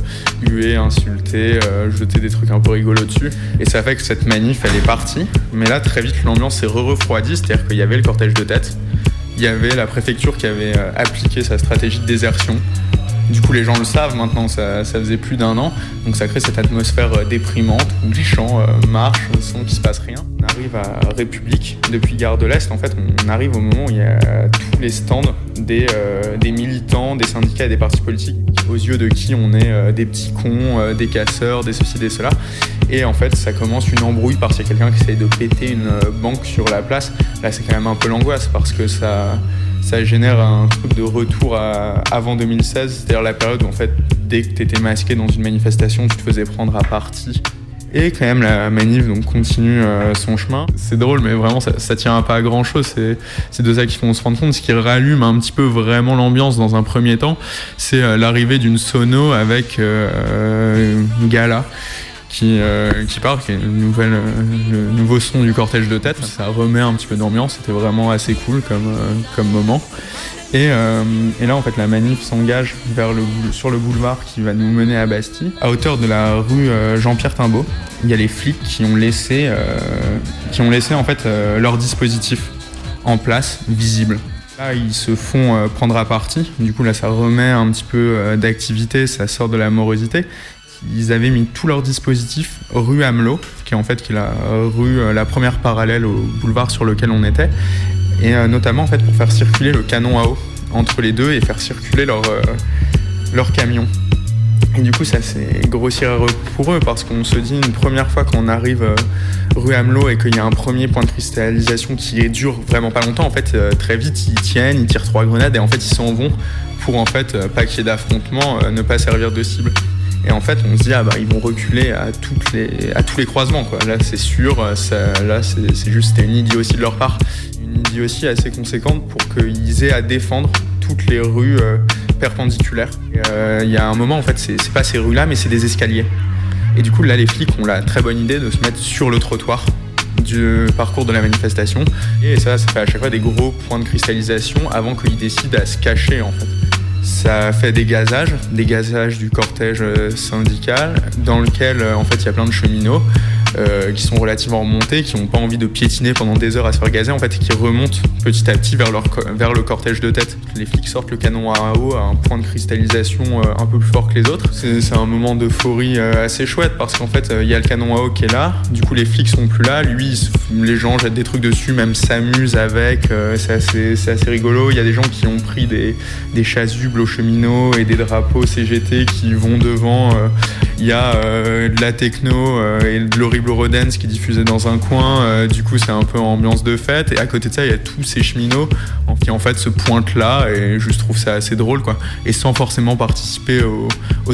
huer, insulter, jeter des trucs un peu rigolos dessus. Et ça fait que cette manif, elle est partie. Mais là, très vite, l'ambiance s'est re-refroidie, c'est-à-dire qu'il y avait le cortège de tête. Il y avait la préfecture qui avait euh, appliqué sa stratégie de désertion. Du coup, les gens le savent maintenant, ça, faisait plus d'un an. Donc, ça crée cette atmosphère euh, déprimante où les gens euh, marchent sans qu'il se passe rien. On arrive à République depuis Gare de l'Est. En fait, on arrive au moment où il y a tous les stands des, des militants, des syndicats et des partis politiques, aux yeux de qui on est euh, des petits cons, euh, des casseurs, des ceci, des cela. Et en fait, ça commence une embrouille parce qu'il y a quelqu'un qui essaye de péter une euh, banque sur la place. Là, c'est quand même un peu l'angoisse parce que ça, ça génère un truc de retour avant 2016, c'est-à-dire la période où en fait, dès que tu étais masqué dans une manifestation, tu te faisais prendre à partie. Et quand même, la manif donc, continue euh, son chemin. C'est drôle, mais vraiment, ça, tient pas à grand chose. C'est, de ça qu'il faut se rendre compte. Ce qui rallume un petit peu vraiment l'ambiance dans un premier temps, c'est euh, l'arrivée d'une sono avec euh, gala qui, euh, qui part, qui est nouvelle, euh, le nouveau son du cortège de tête. Ça remet un petit peu d'ambiance, c'était vraiment assez cool comme, euh, comme moment. Et, euh, et là, en fait, la manif s'engage vers le, sur le boulevard qui va nous mener à Bastille. À hauteur de la rue Jean-Pierre Timbaud, il y a les flics qui ont laissé, qui ont laissé en fait leur dispositif en place, visible. Là, ils se font prendre à partie. Du coup, là, ça remet un petit peu d'activité, ça sort de la morosité. Ils avaient mis tout leur dispositif rue Hamelot, qui est en fait la rue, euh, la première parallèle au boulevard sur lequel on était, et euh, notamment en fait pour faire circuler le canon à eau entre les deux et faire circuler leur, euh, leur camion. Et du coup, ça c'est grossier pour eux parce qu'on se dit une première fois qu'on arrive rue Hamelot et qu'il y a un premier point de cristallisation qui est dure vraiment pas longtemps, en fait, très vite ils tiennent, ils tirent trois grenades et en fait ils s'en vont pour en fait pas qu'il y ait d'affrontement, ne pas servir de cible. Et en fait, on se dit ah bah ils vont reculer à tous les croisements quoi. Là c'est sûr, euh, là c'est juste c'était une idiotie de leur part, une idiotie assez conséquente pour qu'ils aient à défendre toutes les rues euh, perpendiculaires. Euh, Il y a un moment en fait c'est pas ces rues là mais c'est des escaliers. Et du coup là les flics ont la très bonne idée de se mettre sur le trottoir du parcours de la manifestation. Et ça, ça fait à chaque fois des gros points de cristallisation avant qu'ils décident à se cacher en fait. Ça fait des gazages, des gazages du cortège euh, syndical, dans lequel euh, en fait il y a plein de cheminots euh, qui sont relativement remontés, qui n'ont pas envie de piétiner pendant des heures à se faire gazer en fait, et qui remontent petit à petit vers, leur, vers le cortège de tête. Les flics sortent le canon à eau à un point de cristallisation euh, un peu plus fort que les autres. C'est un moment d'euphorie euh, assez chouette parce qu'en fait il y a le canon à eau qui est là, du coup les flics sont plus là, lui les gens jettent des trucs dessus, même s'amusent avec, c'est assez, rigolo. Il y a des gens qui ont pris des, des chasubles aux cheminots et des drapeaux CGT qui vont devant. Il y a de la techno et de l'horrible Eurodance qui diffusé dans un coin. euh, du coup, c'est un peu ambiance de fête. Et à côté de ça, il y a tous ces cheminots qui en fait se pointent là. Et je trouve ça assez drôle, quoi. Et sans forcément participer aux,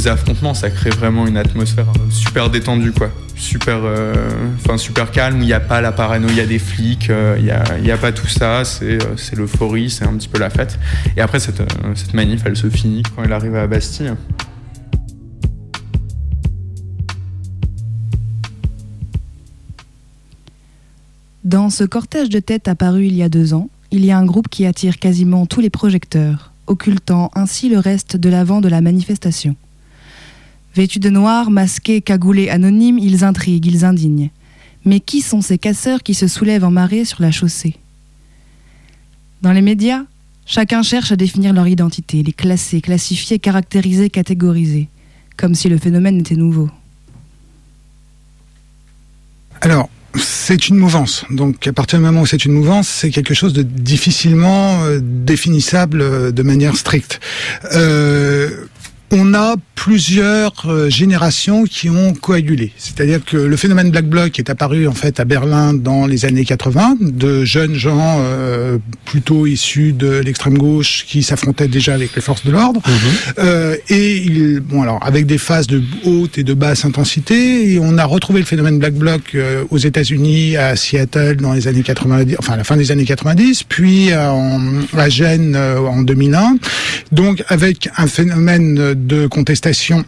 affrontements, ça crée vraiment une atmosphère euh, super détendue, quoi. Super, euh, enfin super calme. Il n'y a pas la paranoïa des flics. euh, Il n'y a, y a pas tout ça. C'est euh, l'euphorie, c'est un petit peu la fête. Et après, euh, cette manif, elle se finit quand elle arrive à Bastille. Dans ce cortège de tête apparu il y a deux ans, il y a un groupe qui attire quasiment tous les projecteurs, occultant ainsi le reste de l'avant de la manifestation. Vêtus de noir, masqués, cagoulés, anonymes, ils intriguent, ils indignent. Mais qui sont ces casseurs qui se soulèvent en marée sur la chaussée? Dans les médias, chacun cherche à définir leur identité, les classer, classifier, caractériser, catégoriser, comme si le phénomène était nouveau. Alors, c'est une mouvance. Donc, à partir du moment où c'est une mouvance, c'est quelque chose de difficilement euh, définissable euh, de manière stricte. Euh, on a plusieurs euh, générations qui ont coagulé. C'est-à-dire que le phénomène Black Bloc est apparu en fait à Berlin dans les années 80, de jeunes gens euh, plutôt issus de l'extrême gauche qui s'affrontaient déjà avec les forces de l'ordre, Euh, et il, bon alors avec des phases de haute et de basse intensité. Et on a retrouvé le phénomène Black Bloc euh, aux États-Unis, à Seattle dans les années 90, enfin à la fin des années 90, puis euh, en, à Gênes euh, en 2001. Donc avec un phénomène de contestation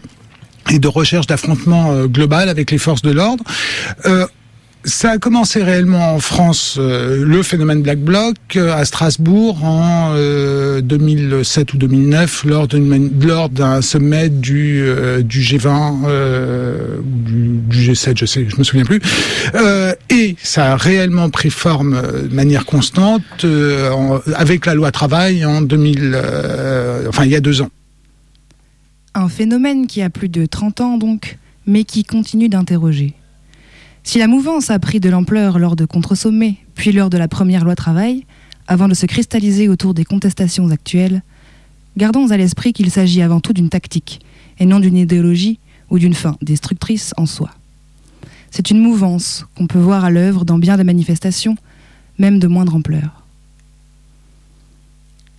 et de recherche d'affrontement euh, global avec les forces de l'ordre. Euh, ça a commencé réellement en France, euh, le phénomène Black Bloc, à Strasbourg en euh, 2007 ou 2009, lors d'un sommet du, euh, du G20 euh, ou du, du G7, je sais, je me souviens plus. Et ça a réellement pris forme de manière constante avec la loi travail en 2000, euh, enfin il y a deux ans. Un phénomène qui a plus de 30 ans donc, mais qui continue d'interroger. Si la mouvance a pris de l'ampleur lors de contre-sommets, puis lors de la première loi travail, avant de se cristalliser autour des contestations actuelles, gardons à l'esprit qu'il s'agit avant tout d'une tactique, et non d'une idéologie ou d'une fin destructrice en soi. C'est une mouvance qu'on peut voir à l'œuvre dans bien des manifestations, même de moindre ampleur.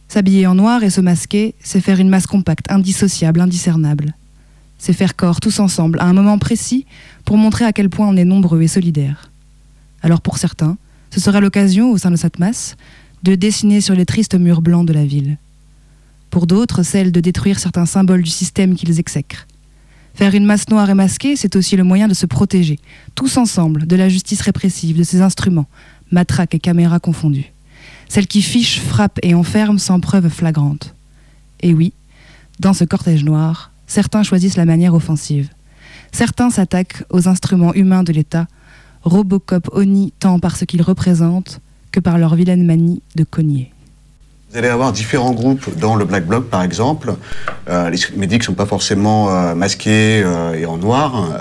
S'habiller en noir et se masquer, c'est faire une masse compacte, indissociable, indiscernable. C'est faire corps tous ensemble à un moment précis pour montrer à quel point on est nombreux et solidaires. Alors pour certains, ce sera l'occasion, au sein de cette masse, de dessiner sur les tristes murs blancs de la ville. Pour d'autres, celle de détruire certains symboles du système qu'ils exècrent. Faire une masse noire et masquée, c'est aussi le moyen de se protéger, tous ensemble, de la justice répressive, de ses instruments, matraques et caméras confondues. Celle qui fiche, frappe et enferme sans preuve flagrante. Et oui, dans ce cortège noir, certains choisissent la manière offensive. Certains s'attaquent aux instruments humains de l'État, Robocop Oni tant par ce qu'ils représentent que par leur vilaine manie de cogner. Vous allez avoir différents groupes dans le Black Bloc, par exemple. Euh, les médics ne sont pas forcément euh, masqués euh, et en noir,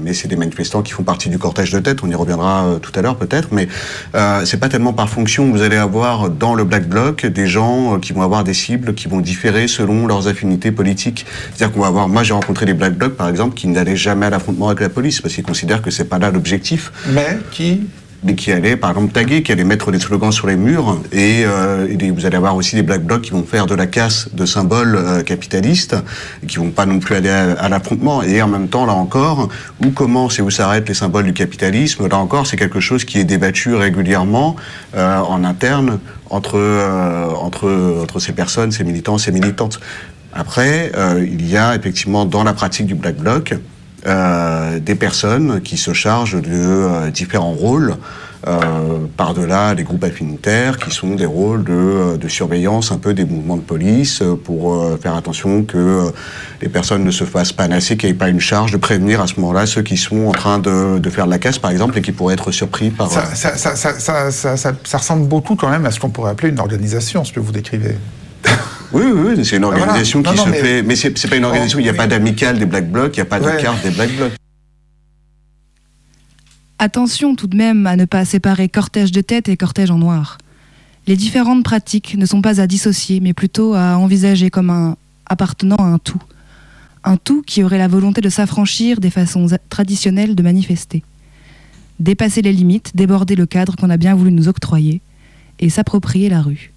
mais c'est des manifestants qui font partie du cortège de tête. On y reviendra tout à l'heure peut-être, mais c'est pas tellement par fonction. Vous allez avoir dans le Black Bloc des gens qui vont avoir des cibles qui vont différer selon leurs affinités politiques. C'est-à-dire qu'on va avoir, moi j'ai rencontré des Black Blocs par exemple qui n'allaient jamais à l'affrontement avec la police parce qu'ils considèrent que c'est pas là l'objectif. Mais qui qui allaient, par exemple, taguer, qui allaient mettre des slogans sur les murs. Et, euh, vous allez avoir aussi des black blocs qui vont faire de la casse de symboles euh, capitalistes, et qui vont pas non plus aller à, à l'affrontement. Et en même temps, là encore, où commencent et où s'arrêtent les symboles du capitalisme, là encore, c'est quelque chose qui est débattu régulièrement euh, en interne entre, entre, entre ces personnes, ces militants, ces militantes. Après, il y a effectivement dans la pratique du black bloc euh, des personnes qui se chargent de euh, différents rôles euh, par-delà les groupes affinitaires qui sont des rôles de, de surveillance un peu des mouvements de police pour faire attention que les personnes ne se fassent pas nasser, qu'il n'y ait pas une charge de prévenir à ce moment-là ceux qui sont en train de, de faire de la casse par exemple et qui pourraient être surpris par... ça, ça- ça- ça ressemble beaucoup quand même à ce qu'on pourrait appeler une organisation, ce que vous décrivez. Oui, oui, oui, c'est une Ah, voilà. organisation Non, qui non, se mais- fait... Mais c'est c'est pas une organisation, il n'y a pas d'amicale des Black Blocs, il n'y a pas de Ouais. carte des Black Blocs. Attention tout de même à ne pas séparer cortège de tête et cortège en noir. Les différentes pratiques ne sont pas à dissocier, mais plutôt à envisager comme un appartenant à un tout. Un tout qui aurait la volonté de s'affranchir des façons traditionnelles de manifester. Dépasser les limites, déborder le cadre qu'on a bien voulu nous octroyer, et s'approprier la rue.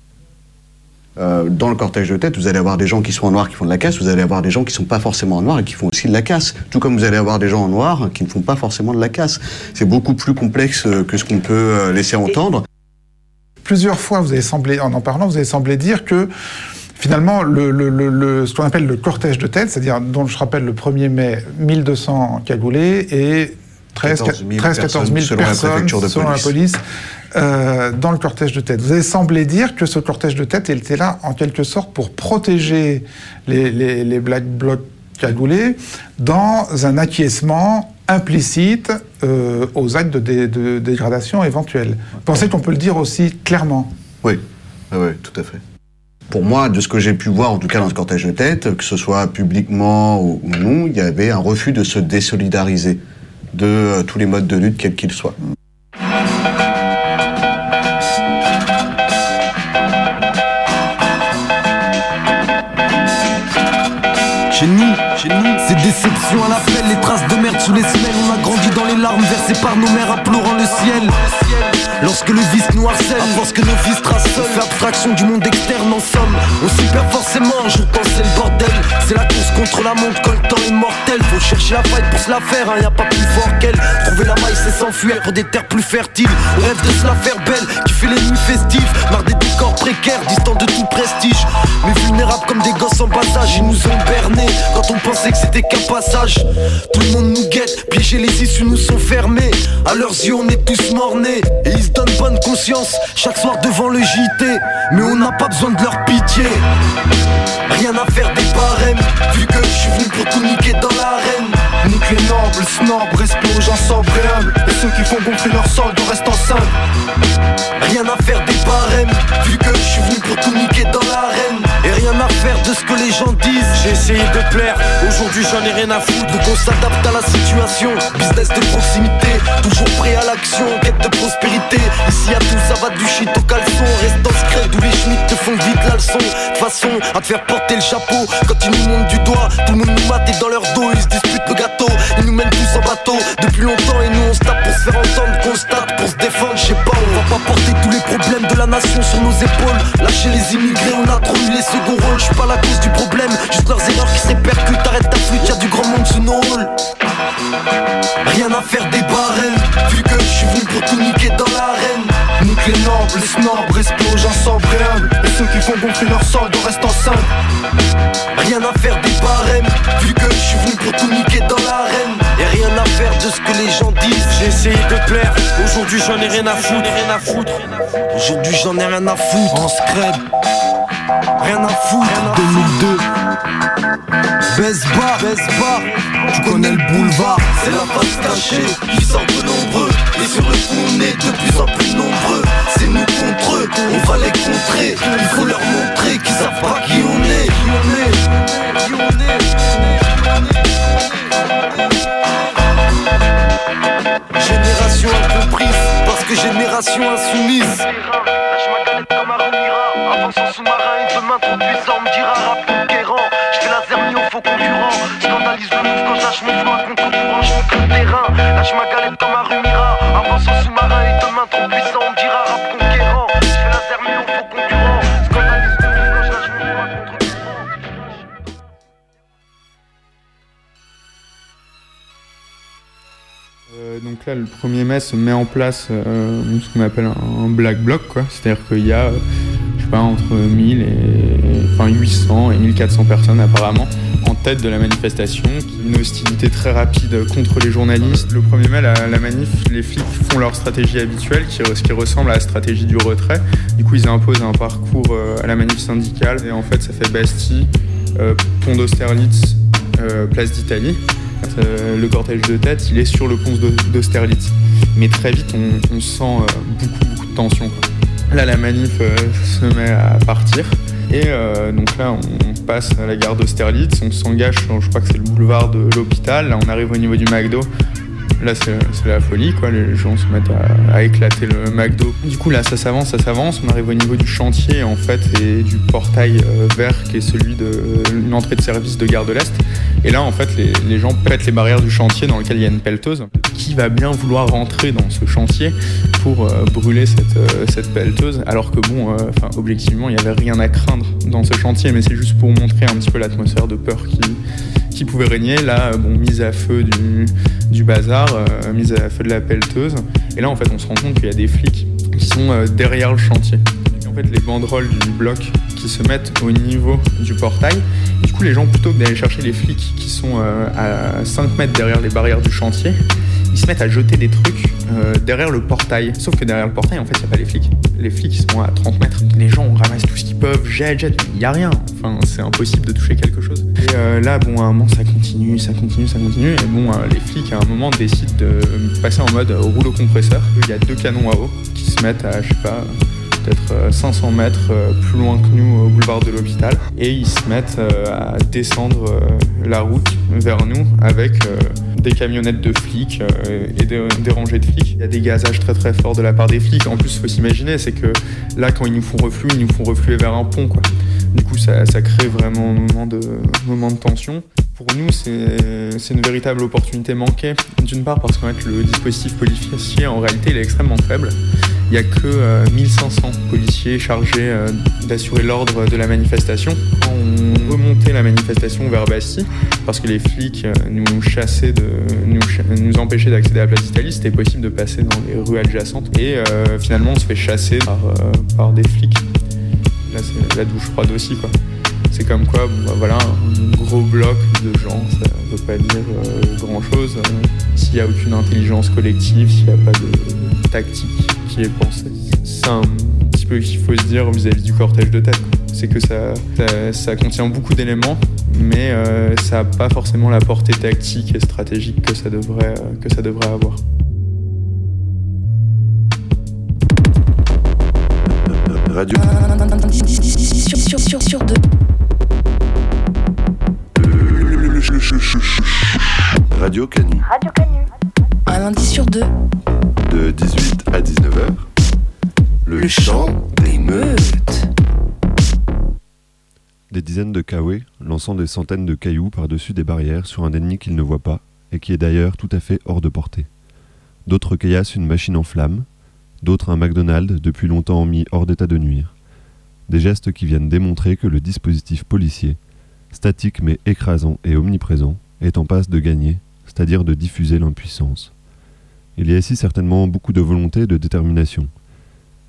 Euh, dans le cortège de tête, vous allez avoir des gens qui sont en noir qui font de la casse, vous allez avoir des gens qui sont pas forcément en noir et qui font aussi de la casse. Tout comme vous allez avoir des gens en noir qui ne font pas forcément de la casse. C'est beaucoup plus complexe euh, que ce qu'on peut euh, laisser entendre. Plusieurs fois, vous avez semblé, en en parlant, vous avez semblé dire que finalement, le, le- le- le- ce qu'on appelle le cortège de tête, c'est-à-dire, dont je rappelle le 1er mai, 1200 cagoulés et 13 14 000 13 14 000 personnes selon la personnes préfecture de selon la police. Euh, dans le cortège de tête. Vous avez semblé dire que ce cortège de tête était là en quelque sorte pour protéger les, les, les Black Blocs cagoulés dans un acquiescement implicite euh, aux actes de, dé- de dégradation éventuels. Pensez qu'on peut le dire aussi clairement? Oui, oui, oui, tout à fait. Pour moi, de ce que j'ai pu voir, en tout cas dans ce cortège de tête, que ce soit publiquement ou, ou non, il y avait un refus de se désolidariser de euh, tous les modes de lutte, quels qu'ils soient. Chez nous, chez nous, c'est déception à l'appel, les traces de merde sous les semelles. On a grandi dans les larmes versées par nos mères, implorant le ciel. Lorsque le vice nous harcèle, à force que nos vices tracent seuls, fait abstraction du monde externe en somme. On s'y perd forcément, un jour quand c'est le bordel. C'est la course contre la montre quand le temps est mortel. Faut chercher la faille pour se la faire, hein, y a pas plus fort qu'elle. Trouver la maille, c'est s'enfuir pour des terres plus fertiles. On rêve de se la faire belle, qui fait les nuits festives. Marre des décors précaires, distants de tout prestige. Mais vulnérables comme des gosses en bas âge, ils nous ont bernés. Quand on pensait que c'était qu'un passage, tout le monde nous guette, piégés, les issues nous sont fermées. À leurs yeux, on est tous mornés. Et ils se donnent bonne conscience chaque soir devant le JT. Mais on n'a pas besoin de leur pitié. Rien à faire des barèmes, vu que je suis venu pour tout niquer dans l'arène. Nique les nobles, snobs, respect aux gens sobres et ceux qui font gonfler leur solde restent enceintes Rien à faire des barèmes, vu que je suis venu pour tout niquer dans l'arène. Et rien à faire de ce que les gens disent. J'ai essayé de plaire, aujourd'hui j'en ai rien à foutre Donc on s'adapte à la situation, business de proximité, toujours prêt à l'action, quête de prospérité. Ici à tout ça va du shit au caleçon, reste en secret d'où les schmitts te font vite la leçon. De façon à te faire porter le chapeau, quand ils nous montent du doigt, tout le monde nous mate et dans leur dos ils se disputent le gâteau. Ils nous mènent tous en bateau depuis longtemps et nous on se tape pour se faire entendre, constate pour se défendre. Je sais pas, on va pas porter tous les problèmes de la nation sur nos épaules. Lâcher les immigrés, on a trop eu les seconds rôles. Je suis pas la cause du problème, juste leurs erreurs qui se répercutent. Arrête ta flûte, y'a du grand monde sous nos halls. Rien à faire des barèmes, vu que je suis venu pour tout niquer dans l'arène. Nique les nobles, snobs, respect aux gens et humbles Et ceux qui font gonfler leur solde restent enceintes Rien à faire des barèmes, vu que je suis venu pour tout niquer dans l'arène. Et rien à faire de ce que les gens disent. Essayé de plaire, aujourd'hui j'en ai rien à foutre. Rien à foutre Aujourd'hui j'en ai rien à foutre. En scred, rien à foutre. 2002. Baisse bas, baisse bas, tu connais le boulevard, c'est la face cachée, ils sont peu nombreux, et sur le coup on est de plus en plus nombreux, c'est nous contre eux, on va les contrer, il faut leur montrer qu'ils savent pas qui on est, qui on est, qui on est, Génération incomprise, parce que génération insoumise. Lâche ma galette comme Avance en sous-marin et demain trop puissant me dira rap conquérant Je fais laser mis au faux concurrent. Scandalise le move quand je lâche mon flow à contre-courant Je le terrain. Lâche ma galette comme Avance en sous-marin et demain trop puissant le 1er mai se met en place euh, ce qu'on appelle un, black bloc, quoi. C'est-à-dire qu'il y a, euh, je sais pas, entre 1000 et enfin 800 et 1400 personnes apparemment en tête de la manifestation. Une hostilité très rapide contre les journalistes. Le 1er mai, la, la manif, les flics font leur stratégie habituelle, ce qui ressemble à la stratégie du retrait. Du coup, ils imposent un parcours euh, à la manif syndicale et en fait, ça fait Bastille, Pont d'Austerlitz, Place d'Italie. Euh, le cortège de tête, il est sur le pont d'Au- d'Austerlitz. Mais très vite, on, sent euh, beaucoup, beaucoup de tension. Là, la manif euh, se met à partir. Et donc là, on passe à la gare d'Austerlitz, on s'engage je crois que c'est le boulevard de l'hôpital. Là, on arrive au niveau du McDo. Là, c'est la folie. Les gens se mettent à, à éclater le McDo. Du coup, là, ça s'avance, ça s'avance. On arrive au niveau du chantier, en fait, et du portail vert qui est celui de l'entrée de service de Gare de l'Est. Et là, en fait, les, gens pètent les barrières du chantier dans lequel il y a une pelleteuse. Qui va bien vouloir rentrer dans ce chantier pour euh, brûler cette, euh, cette pelleteuse? Alors que, bon, euh, objectivement, il n'y avait rien à craindre dans ce chantier, mais c'est juste pour montrer un petit peu l'atmosphère de peur qui, qui pouvait régner. Là, bon, mise à feu du, du bazar, euh, mise à feu de la pelleteuse. Et là, en fait, on se rend compte qu'il y a des flics qui sont derrière le chantier. Les banderoles du bloc qui se mettent au niveau du portail. Et du coup, les gens, plutôt que d'aller chercher les flics qui sont euh, à 5 mètres derrière les barrières du chantier, ils se mettent à jeter des trucs euh, derrière le portail. Sauf que derrière le portail, en fait, il n'y a pas les flics. Les flics, ils sont à 30 mètres. Les gens ramassent tout ce qu'ils peuvent, jettent, jettent. Il n'y a rien. Enfin, c'est impossible de toucher quelque chose. Et euh, là, bon, à un moment, ça continue, ça continue, ça continue. Et bon, les flics, à un moment, décident de passer en mode rouleau compresseur. Il y a deux canons à eau qui se mettent à, je sais pas, peut-être euh, 500 mètres euh, plus loin que nous au boulevard de l'hôpital et ils se mettent euh, à descendre euh, la route vers nous avec euh, des camionnettes de flics euh, et des, rangées de flics. Il y a des gazages très très forts de la part des flics. En plus, il faut s'imaginer, c'est que là, quand ils nous font refluer, ils nous font refluer vers un pont. Du coup, ça, crée vraiment un moment de, moment de tension. Pour nous, c'est c'est une véritable opportunité manquée. D'une part parce qu'en fait, le dispositif policier, en réalité, il est extrêmement faible. Il n'y a que euh, 1500 policiers chargés euh, d'assurer l'ordre de la manifestation. Quand on remontait la manifestation vers Bastille, parce que les flics euh, nous chassaient, de, nous, cha- nous empêchaient d'accéder à la place d'Italie, c'était possible de passer dans les rues adjacentes. Et euh, finalement, on se fait chasser par, euh, par des flics. Là, c'est la douche froide aussi, quoi. C'est comme quoi, bah, voilà, un gros bloc de gens, ça veut pas dire grand chose. S'il n'y a aucune intelligence collective, s'il n'y a pas de tactique qui est pensée. C'est un petit peu ce qu'il faut se dire vis-à-vis du cortège de tête. C'est que ça, ça, ça contient beaucoup d'éléments, mais euh, ça n'a pas forcément la portée tactique et stratégique que ça devrait, euh, que ça devrait avoir. Radio. Sur, sur, sur, sur deux. Radio Canu. Radio Canu. Un lundi sur deux. De 18 à 19h. Le, chant des meutes. Des dizaines de Kawe lançant des centaines de cailloux par-dessus des barrières sur un ennemi qu'ils ne voient pas et qui est d'ailleurs tout à fait hors de portée. D'autres caillassent une machine en flammes, d'autres un McDonald's depuis longtemps mis hors d'état de nuire. Des gestes qui viennent démontrer que le dispositif policier, statique mais écrasant et omniprésent, est en passe de gagner, c'est-à-dire de diffuser l'impuissance. Il y a ici certainement beaucoup de volonté et de détermination,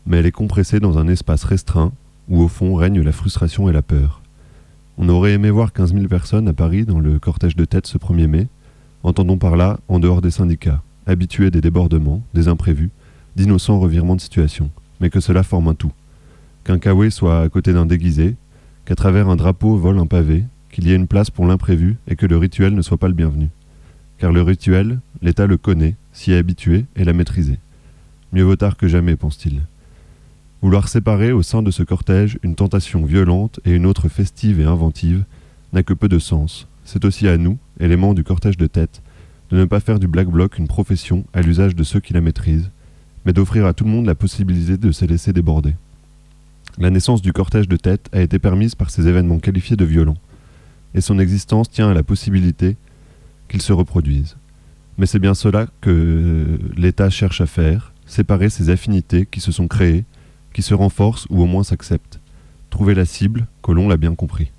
mais elle est compressée dans un espace restreint où au fond règne la frustration et la peur. On aurait aimé voir 15 000 personnes à Paris dans le cortège de tête ce 1er mai, entendons par là en dehors des syndicats, habitués des débordements, des imprévus, d'innocents revirements de situation, mais que cela forme un tout. Qu'un Kawe soit à côté d'un déguisé, qu'à travers un drapeau vole un pavé, qu'il y ait une place pour l'imprévu et que le rituel ne soit pas le bienvenu. Car le rituel, l'État le connaît, s'y est habitué et l'a maîtrisé. Mieux vaut tard que jamais, pense-t-il. Vouloir séparer au sein de ce cortège une tentation violente et une autre festive et inventive n'a que peu de sens. C'est aussi à nous, éléments du cortège de tête, de ne pas faire du black bloc une profession à l'usage de ceux qui la maîtrisent, mais d'offrir à tout le monde la possibilité de se laisser déborder. La naissance du cortège de tête a été permise par ces événements qualifiés de violents, et son existence tient à la possibilité qu'ils se reproduisent. Mais c'est bien cela que l'État cherche à faire, séparer ces affinités qui se sont créées, qui se renforcent ou au moins s'acceptent. Trouver la cible, Colomb l'a bien compris.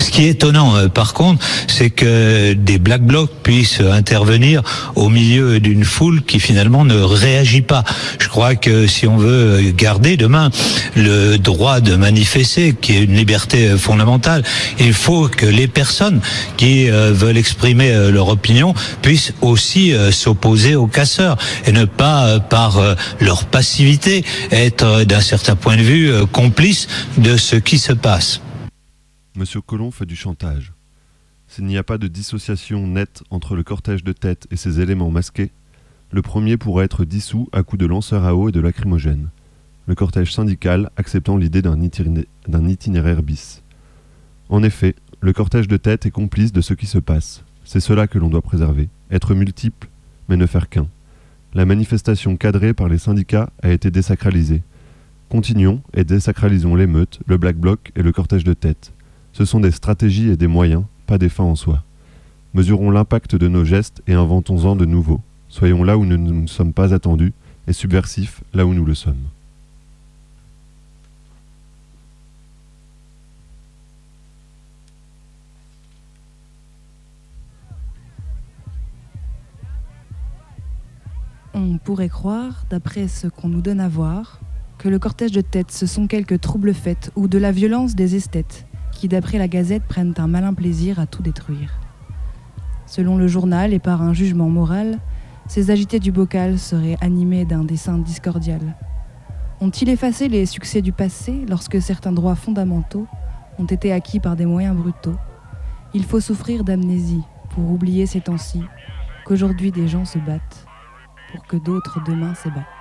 Ce qui est étonnant, euh, par contre, c'est que des black blocs puissent intervenir au milieu d'une foule qui finalement ne réagit pas. Je crois que si on veut garder demain le droit de manifester, qui est une liberté euh, fondamentale, il faut que les personnes qui euh, veulent exprimer leur opinion puissent aussi s'opposer aux casseurs et ne pas, par leur passivité, être d'un certain point de vue complices de ce qui se passe. Monsieur Colomb fait du chantage. S'il n'y a pas de dissociation nette entre le cortège de tête et ses éléments masqués, le premier pourrait être dissous à coups de lanceurs à eau et de lacrymogènes. Le cortège syndical acceptant l'idée d'un itiné- d'un itinéraire bis. En effet, le cortège de tête est complice de ce qui se passe. C'est cela que l'on doit préserver. Être multiple, mais ne faire qu'un. La manifestation cadrée par les syndicats a été désacralisée. Continuons et désacralisons l'émeute, le black bloc et le cortège de tête. Ce sont des stratégies et des moyens, pas des fins en soi. Mesurons l'impact de nos gestes et inventons-en de nouveaux. Soyons là où nous ne nous sommes pas attendus et subversifs là où nous le sommes. On pourrait croire, d'après ce qu'on nous donne à voir, que le cortège de tête, ce sont quelques troubles faits ou de la violence des esthètes, qui, d'après la Gazette, prennent un malin plaisir à tout détruire. Selon le journal et par un jugement moral, ces agités du bocal seraient animés d'un dessin discordial. Ont-ils effacé les succès du passé lorsque certains droits fondamentaux ont été acquis par des moyens brutaux? Il faut souffrir d'amnésie pour oublier ces temps-ci qu'aujourd'hui des gens se battent pour que d'autres demain s'ébattent.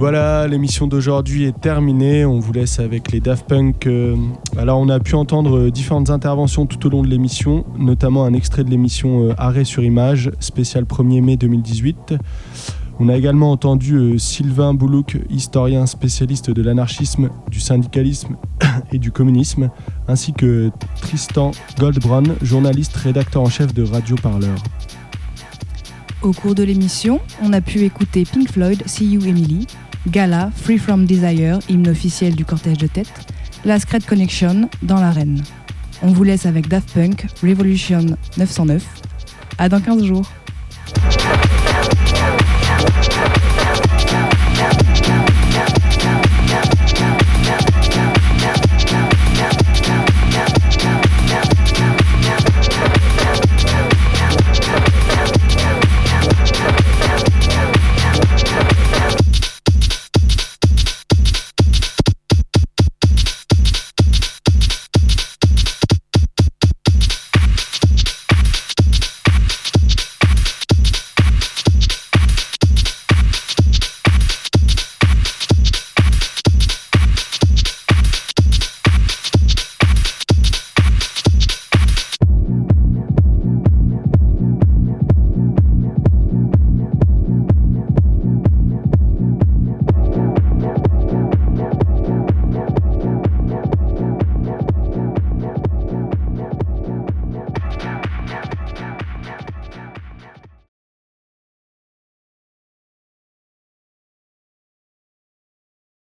Voilà, l'émission d'aujourd'hui est terminée. On vous laisse avec les Daft Punk. euh, Alors, on a pu entendre euh, différentes interventions tout au long de l'émission, notamment un extrait de l'émission euh, Arrêt sur image, spécial 1er mai 2018. On a également entendu euh, Sylvain Boulouk, historien spécialiste de l'anarchisme, du syndicalisme et du communisme, ainsi que Tristan Goldbrun, journaliste rédacteur en chef de Radio Parleur. Au cours de l'émission, on a pu écouter Pink Floyd, See You Emily, Gala, Free From Desire, hymne officiel du cortège de tête, La Secret Connection, dans l'arène. On vous laisse avec Daft Punk, Revolution 909. À dans 15 jours.